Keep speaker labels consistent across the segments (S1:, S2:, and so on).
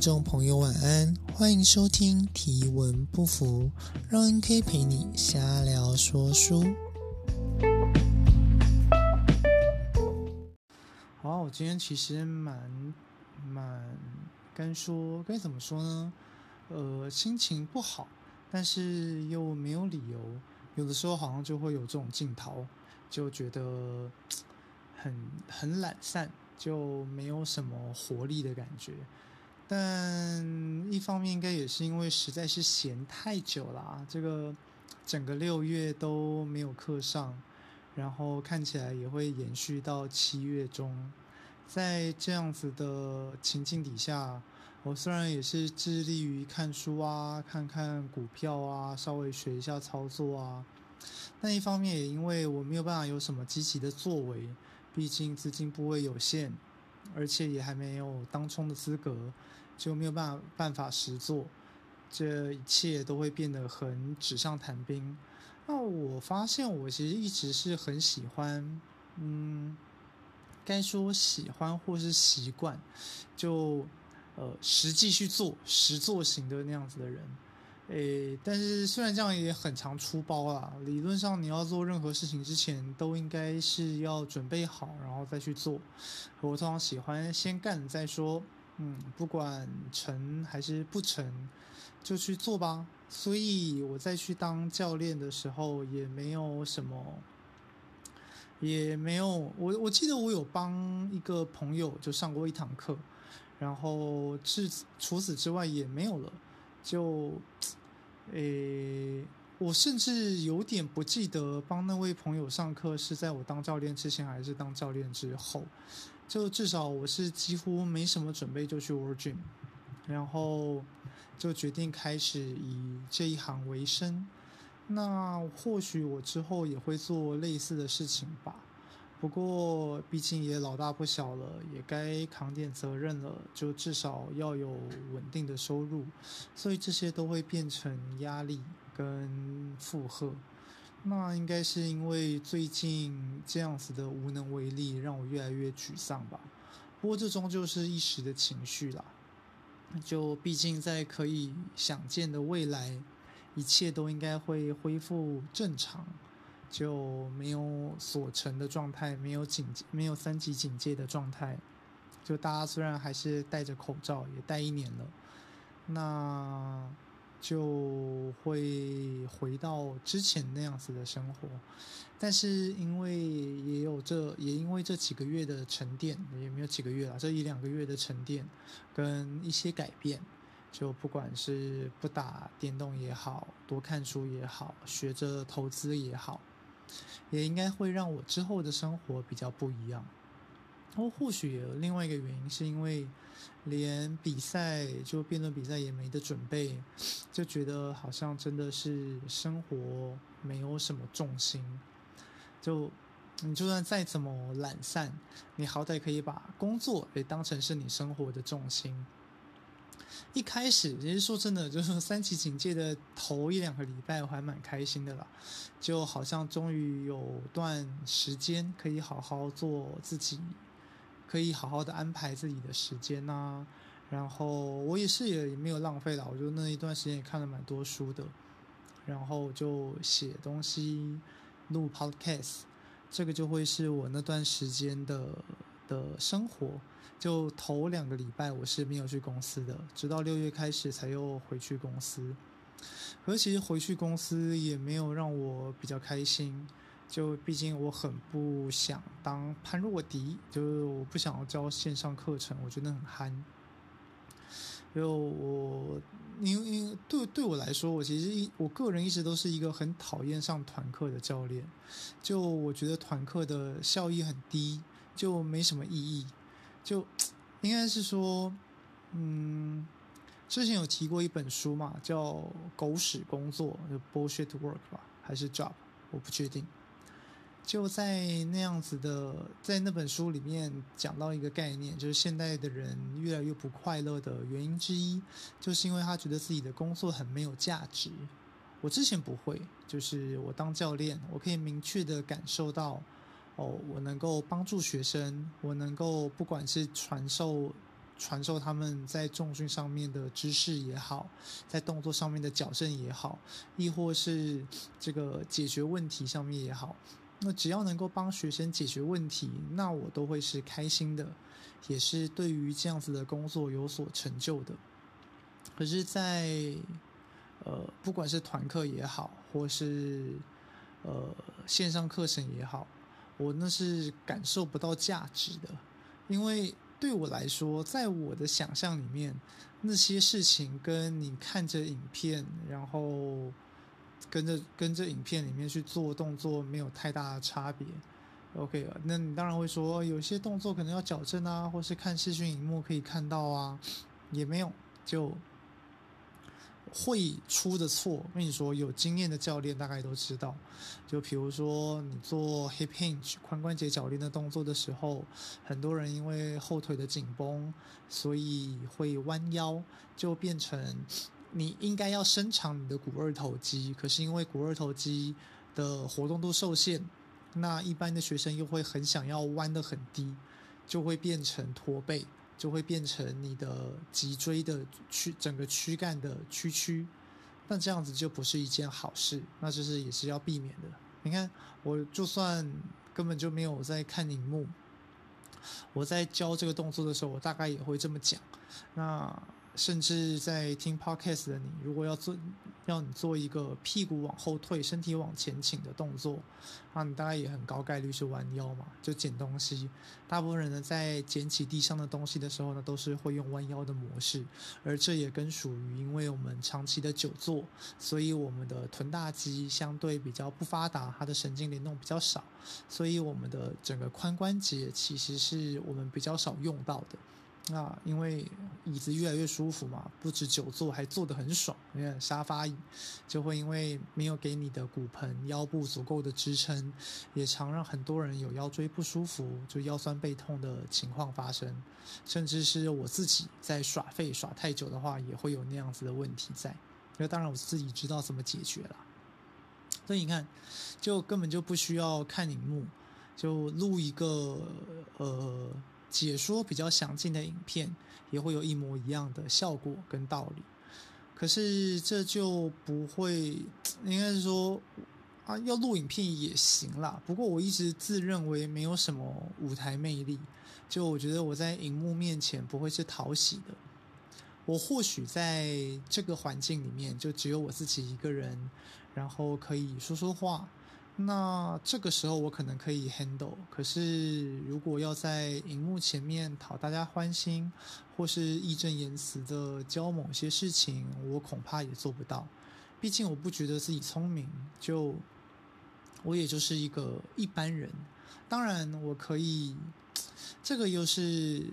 S1: 众朋友晚安，欢迎收听提文不服，让 NK 陪你瞎聊说书。好，我今天其实蛮蛮该说该怎么说呢？呃，心情不好，但是又没有理由，有的时候好像就会有这种镜头，就觉得 很很懒散，就没有什么活力的感觉。但一方面应该也是因为实在是闲太久了啊，这个整个六月都没有课上，然后看起来也会延续到七月中。在这样子的情境底下，我虽然也是致力于看书啊，看看股票啊，稍微学一下操作啊，但一方面也因为我没有办法有什么积极的作为，毕竟资金部位有限，而且也还没有当冲的资格。就没有办法办法实做，这一切都会变得很纸上谈兵。那我发现我其实一直是很喜欢，嗯，该说喜欢或是习惯，就呃实际去做实做型的那样子的人。诶，但是虽然这样也很常出包啦，理论上你要做任何事情之前都应该是要准备好，然后再去做。我通常喜欢先干再说。嗯，不管成还是不成，就去做吧。所以我在去当教练的时候，也没有什么，也没有我。我记得我有帮一个朋友就上过一堂课，然后至除此之外也没有了。就，诶，我甚至有点不记得帮那位朋友上课是在我当教练之前还是当教练之后。就至少我是几乎没什么准备就去 World Gym，然后就决定开始以这一行为生。那或许我之后也会做类似的事情吧。不过毕竟也老大不小了，也该扛点责任了。就至少要有稳定的收入，所以这些都会变成压力跟负荷。那应该是因为最近这样子的无能为力，让我越来越沮丧吧。不过这终究是一时的情绪啦。就毕竟在可以想见的未来，一切都应该会恢复正常，就没有锁城的状态，没有警没有三级警戒的状态。就大家虽然还是戴着口罩，也戴一年了，那。就会回到之前那样子的生活，但是因为也有这也因为这几个月的沉淀，也没有几个月了，这一两个月的沉淀跟一些改变，就不管是不打电动也好，多看书也好，学着投资也好，也应该会让我之后的生活比较不一样。然后或许也有另外一个原因，是因为连比赛就辩论比赛也没得准备，就觉得好像真的是生活没有什么重心。就你就算再怎么懒散，你好歹可以把工作也当成是你生活的重心。一开始其实说真的，就是三级警戒的头一两个礼拜，我还蛮开心的啦，就好像终于有段时间可以好好做自己。可以好好的安排自己的时间呐、然后我也是也也没有浪费了，我就那一段时间也看了蛮多书的，然后就写东西、录 podcast，这个就会是我那段时间的的生活。就头两个礼拜我是没有去公司的，直到六月开始才又回去公司，可是其实回去公司也没有让我比较开心。就毕竟我很不想当潘若迪，就是我不想要教线上课程，我觉得很憨。就我，因为因为对对我来说，我其实一我个人一直都是一个很讨厌上团课的教练。就我觉得团课的效益很低，就没什么意义。就应该是说，嗯，之前有提过一本书嘛，叫《狗屎工作》就 Bullshit Work 吧，还是 Job，我不确定。就在那样子的，在那本书里面讲到一个概念，就是现代的人越来越不快乐的原因之一，就是因为他觉得自己的工作很没有价值。我之前不会，就是我当教练，我可以明确的感受到，哦，我能够帮助学生，我能够不管是传授传授他们在重训上面的知识也好，在动作上面的矫正也好，亦或是这个解决问题上面也好，那只要能够帮学生解决问题，那我都会是开心的，也是对于这样子的工作有所成就的。可是在，呃，不管是团课也好，或是呃线上课程也好，我那是感受不到价值的，因为。对我来说，在我的想象里面，那些事情跟你看着影片，然后跟着跟着影片里面去做动作没有太大的差别。OK，那你当然会说，有些动作可能要矫正啊，或是看视讯荧幕可以看到啊，也没有就。会出的错，我跟你说，有经验的教练大概都知道。就比如说，你做 hip hinge 髋关节铰链的动作的时候，很多人因为后腿的紧绷，所以会弯腰，就变成你应该要伸长你的股二头肌，可是因为股二头肌的活动度受限，那一般的学生又会很想要弯得很低，就会变成驼背。就会变成你的脊椎的躯整个躯干的屈曲，那这样子就不是一件好事，那就是也是要避免的。你看，我就算根本就没有在看荧幕，我在教这个动作的时候，我大概也会这么讲。那。甚至在听 podcast 的你，如果要做，要你做一个屁股往后退、身体往前倾的动作，那你大概也很高概率是弯腰嘛，就捡东西。大部分人呢，在捡起地上的东西的时候呢，都是会用弯腰的模式，而这也跟属于因为我们长期的久坐，所以我们的臀大肌相对比较不发达，它的神经联动比较少，所以我们的整个髋关节其实是我们比较少用到的。那因为椅子越来越舒服嘛，不止久坐，还坐得很爽。因为沙发椅就会因为没有给你的骨盆、腰部足够的支撑，也常让很多人有腰椎不舒服，就腰酸背痛的情况发生。甚至是我自己在耍废耍太久的话，也会有那样子的问题在。那当然我自己知道怎么解决了。所以你看，就根本就不需要看荧幕，就录一个呃。解说比较详尽的影片也会有一模一样的效果跟道理，可是这就不会，应该是说啊，要录影片也行啦。不过我一直自认为没有什么舞台魅力，就我觉得我在荧幕面前不会是讨喜的。我或许在这个环境里面就只有我自己一个人，然后可以说说话。那这个时候我可能可以 handle，可是如果要在荧幕前面讨大家欢心，或是义正言辞的教某些事情，我恐怕也做不到。毕竟我不觉得自己聪明，就我也就是一个一般人。当然我可以，这个又是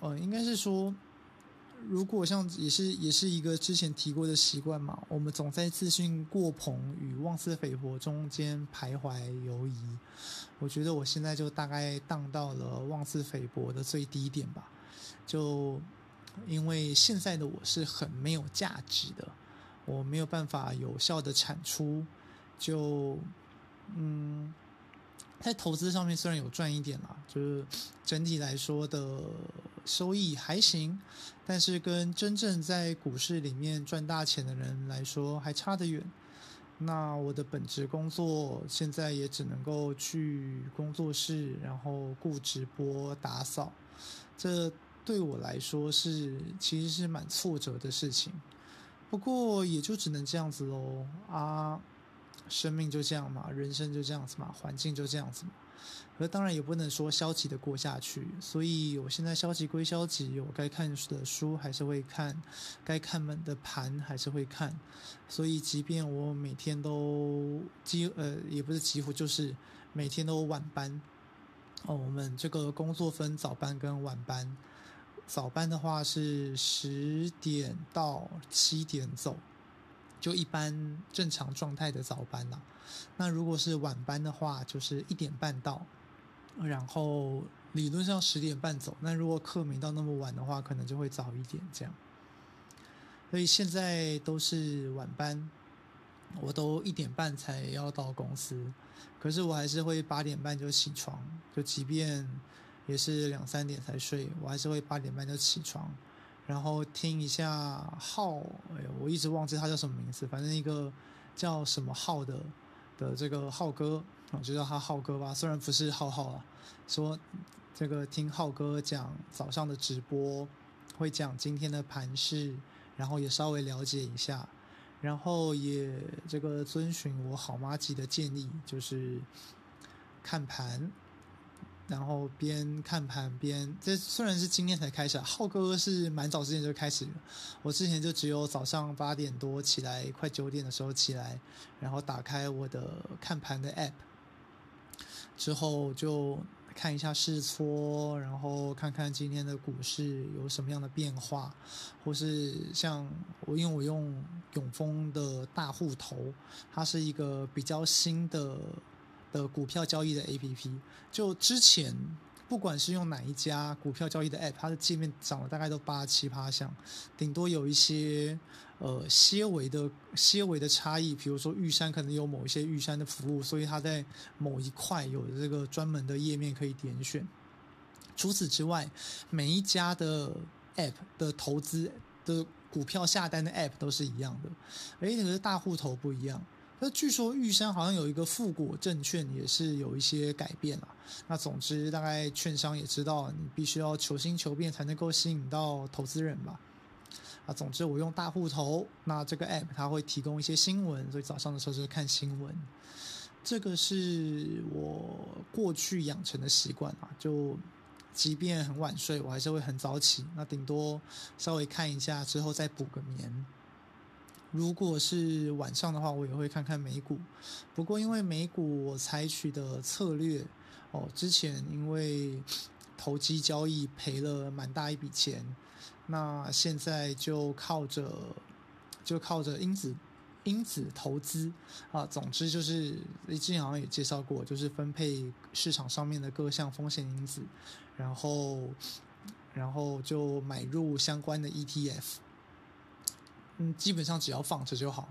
S1: 呃，应该是说。如果像也是也是一个之前提过的习惯嘛，我们总在自信过膨与妄自菲薄中间徘徊游移。我觉得我现在就大概荡到了妄自菲薄的最低点吧。就因为现在的我是很没有价值的，我没有办法有效的产出，就嗯。在投资上面虽然有赚一点啦，就是整体来说的收益还行，但是跟真正在股市里面赚大钱的人来说还差得远。那我的本职工作现在也只能够去工作室，然后顾直播、打扫，这对我来说是其实是蛮挫折的事情。不过也就只能这样子喽啊。生命就这样嘛，人生就这样子嘛，环境就这样子嘛。可当然也不能说消极的过下去，所以我现在消极归消极，我该看的书还是会看，该看门的盘还是会看。所以即便我每天都几呃也不是几乎就是每天都晚班哦，我们这个工作分早班跟晚班，早班的话是十点到七点走。就一般正常状态的早班啦，那如果是晚班的话，就是一点半到，然后理论上十点半走。那如果课没到那么晚的话，可能就会早一点这样。所以现在都是晚班，我都一点半才要到公司，可是我还是会八点半就起床，就即便也是两三点才睡，我还是会八点半就起床，然后听一下浩，哎，我一直忘记他叫什么名字，反正一个叫什么浩的的这个浩哥，我就叫他浩哥吧，虽然不是浩浩啊，说这个听浩哥讲早上的直播，会讲今天的盘势，然后也稍微了解一下，然后也这个遵循我好妈级的建议，就是看盘。然后边看盘边，这虽然是今天才开始，浩哥是蛮早之前就开始。我之前就只有早上八点多起来，快九点的时候起来，然后打开我的看盘的 app，之后就看一下试撮，然后看看今天的股市有什么样的变化，或是像我，因为我用永丰的大户头，它是一个比较新的。的股票交易的 APP，就之前不管是用哪一家股票交易的 App，它的界面长了大概都八七八像，顶多有一些呃些微的些微的差异，比如说玉山可能有某一些玉山的服务，所以它在某一块有这个专门的页面可以点选。除此之外，每一家的 App 的投资的股票下单的 App 都是一样的，而那个大户头不一样。那据说玉山好像有一个富国证券也是有一些改变了。那总之，大概券商也知道你必须要求新求变才能够吸引到投资人吧。啊，总之我用大户头，那这个 app 它会提供一些新闻，所以早上的时候就是看新闻。这个是我过去养成的习惯啊，就即便很晚睡，我还是会很早起。那顶多稍微看一下之后再补个眠。如果是晚上的话，我也会看看美股。不过因为美股我采取的策略，哦，之前因为投机交易赔了蛮大一笔钱，那现在就靠着就靠着因子因子投资啊。总之就是之前好像也介绍过，就是分配市场上面的各项风险因子，然后然后就买入相关的 ETF。嗯，基本上只要放着就好。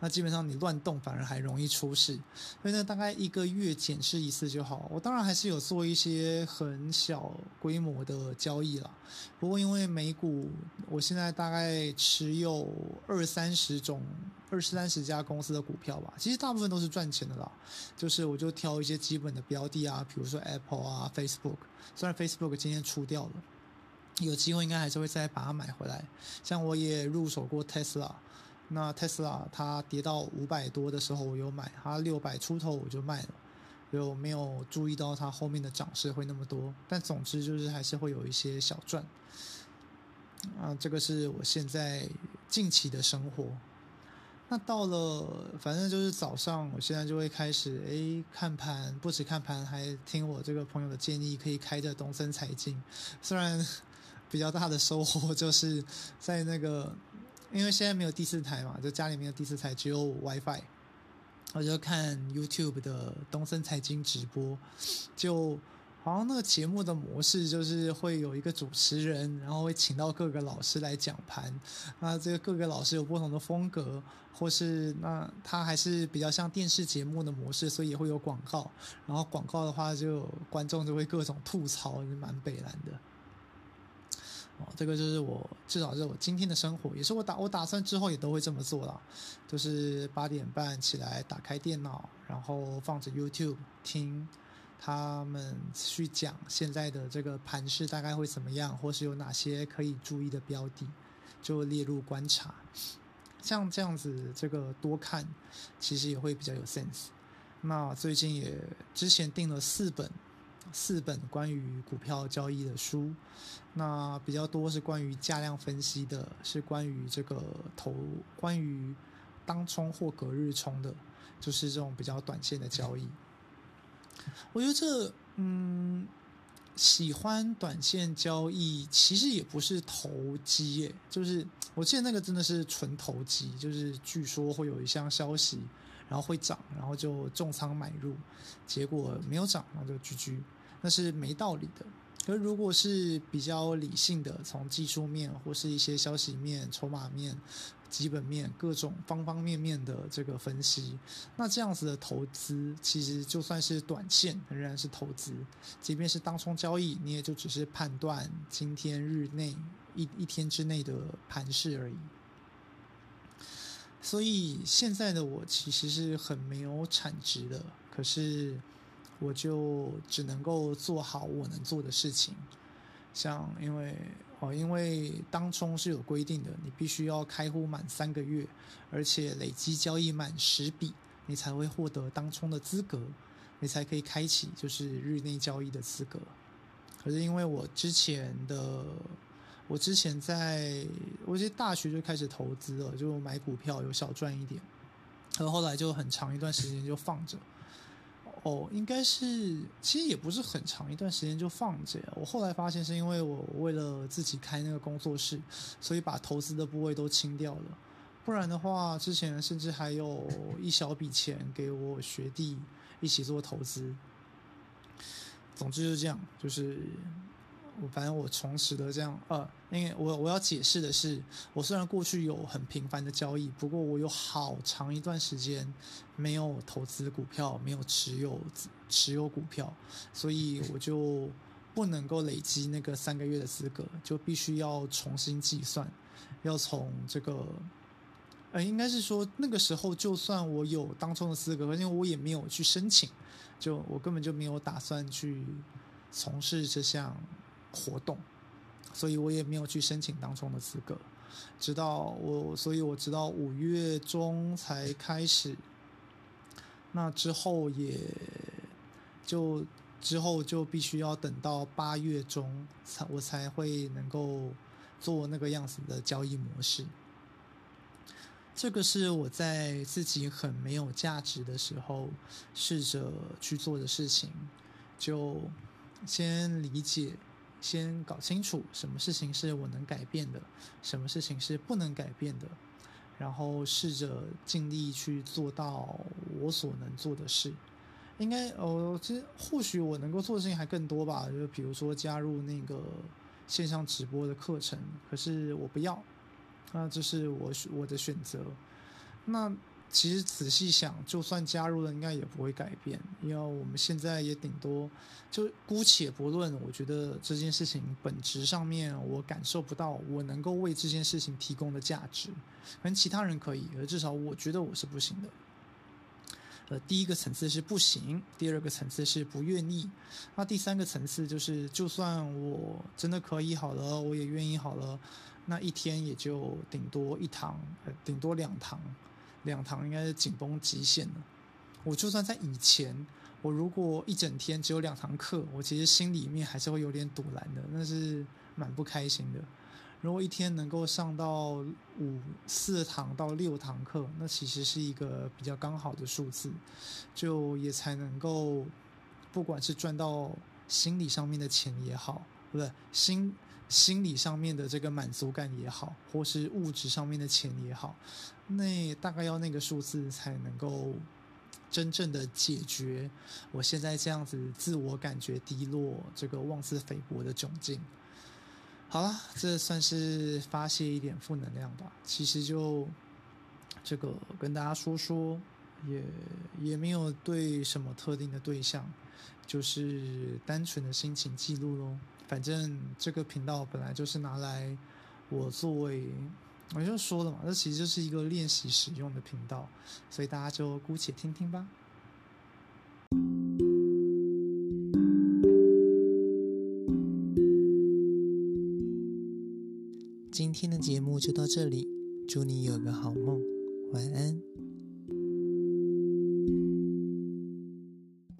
S1: 那基本上你乱动反而还容易出事，所以呢，大概一个月检视一次就好。我当然还是有做一些很小规模的交易啦。不过因为美股，我现在大概持有二三十种、二三十家公司的股票吧，其实大部分都是赚钱的啦。就是我就挑一些基本的标的啊，比如说 Apple 啊、Facebook，虽然 Facebook 今天出掉了。有机会应该还是会再把它买回来。像我也入手过 Tesla，那 Tesla 它跌到五百多的时候我有买，它六百出头我就卖了，就没有注意到它后面的涨势会那么多。但总之就是还是会有一些小赚。啊，这个是我现在近期的生活。那到了反正就是早上，我现在就会开始诶看盘，不止看盘，还听我这个朋友的建议，可以开着东森财经，虽然。比较大的收获就是在那个，因为现在没有第四台嘛，就家里面有第四台，只有 WiFi，我就看 YouTube 的东森财经直播，就好像那个节目的模式就是会有一个主持人，然后会请到各个老师来讲盘，那这个各个老师有不同的风格，或是那他还是比较像电视节目的模式，所以也会有广告，然后广告的话就观众就会各种吐槽，就蛮北蓝的。哦，这个就是我至少是我今天的生活，也是我打我打算之后也都会这么做了，就是八点半起来打开电脑，然后放着 YouTube 听他们去讲现在的这个盘势大概会怎么样，或是有哪些可以注意的标的，就列入观察。像这样子，这个多看其实也会比较有 sense。那最近也之前订了四本。四本关于股票交易的书，那比较多是关于价量分析的，是关于这个投，关于当冲或隔日冲的，就是这种比较短线的交易。我觉得这，嗯，喜欢短线交易其实也不是投机耶，就是我记得那个真的是纯投机，就是据说会有一项消息，然后会涨，然后就重仓买入，结果没有涨，然后就 GG。那是没道理的。而如果是比较理性的，从技术面或是一些消息面、筹码面、基本面各种方方面面的这个分析，那这样子的投资，其实就算是短线仍然是投资，即便是当冲交易，你也就只是判断今天日内一一天之内的盘势而已。所以现在的我其实是很没有产值的，可是我就只能够做好我能做的事情。像因为哦，因为当冲是有规定的，你必须要开户满三个月，而且累积交易满十笔，你才会获得当冲的资格，你才可以开启就是日内交易的资格。可是因为我之前的。我之前在，我其实大学就开始投资了，就买股票有小赚一点，然后后来就很长一段时间就放着。哦，应该是，其实也不是很长一段时间就放着。我后来发现是因为我为了自己开那个工作室，所以把投资的部位都清掉了。不然的话，之前甚至还有一小笔钱给我学弟一起做投资。总之就是这样，就是。反正我重拾的这样，呃，因为我我要解释的是，我虽然过去有很频繁的交易，不过我有好长一段时间没有投资股票，没有持有持有股票，所以我就不能够累积那个三个月的资格，就必须要重新计算，要从这个，呃，应该是说那个时候就算我有当冲的资格，因为我也没有去申请，就我根本就没有打算去从事这项。活动，所以我也没有去申请当冲的资格，直到我，所以我直到五月中才开始，那之后也就之后就必须要等到八月中才我才会能够做那个样子的交易模式。这个是我在自己很没有价值的时候试着去做的事情，就先理解。先搞清楚什么事情是我能改变的，什么事情是不能改变的，然后试着尽力去做到我所能做的事。应该哦，其实或许我能够做的事情还更多吧，就比如说加入那个线上直播的课程，可是我不要，那这是我我的选择。那。其实仔细想，就算加入了，应该也不会改变，因为我们现在也顶多就姑且不论。我觉得这件事情本质上面，我感受不到我能够为这件事情提供的价值，可能其他人可以，而至少我觉得我是不行的。呃，第一个层次是不行，第二个层次是不愿意，那第三个层次就是，就算我真的可以好了，我也愿意好了，那一天也就顶多一堂，呃，顶多两堂。两堂应该是紧绷极限了。我就算在以前，我如果一整天只有两堂课，我其实心里面还是会有点堵拦的，那是蛮不开心的。如果一天能够上到五四堂到六堂课，那其实是一个比较刚好的数字，就也才能够，不管是赚到心理上面的钱也好，不对，心。心理上面的这个满足感也好，或是物质上面的钱也好，那大概要那个数字才能够真正的解决我现在这样子自我感觉低落、这个妄自菲薄的窘境。好了，这算是发泄一点负能量吧。其实就这个跟大家说说，也也没有对什么特定的对象，就是单纯的心情记录喽。反正这个频道本来就是拿来我作为，我就说了嘛，这其实就是一个练习使用的频道，所以大家就姑且听听吧。今天的节目就到这里，祝你有个好梦，晚安。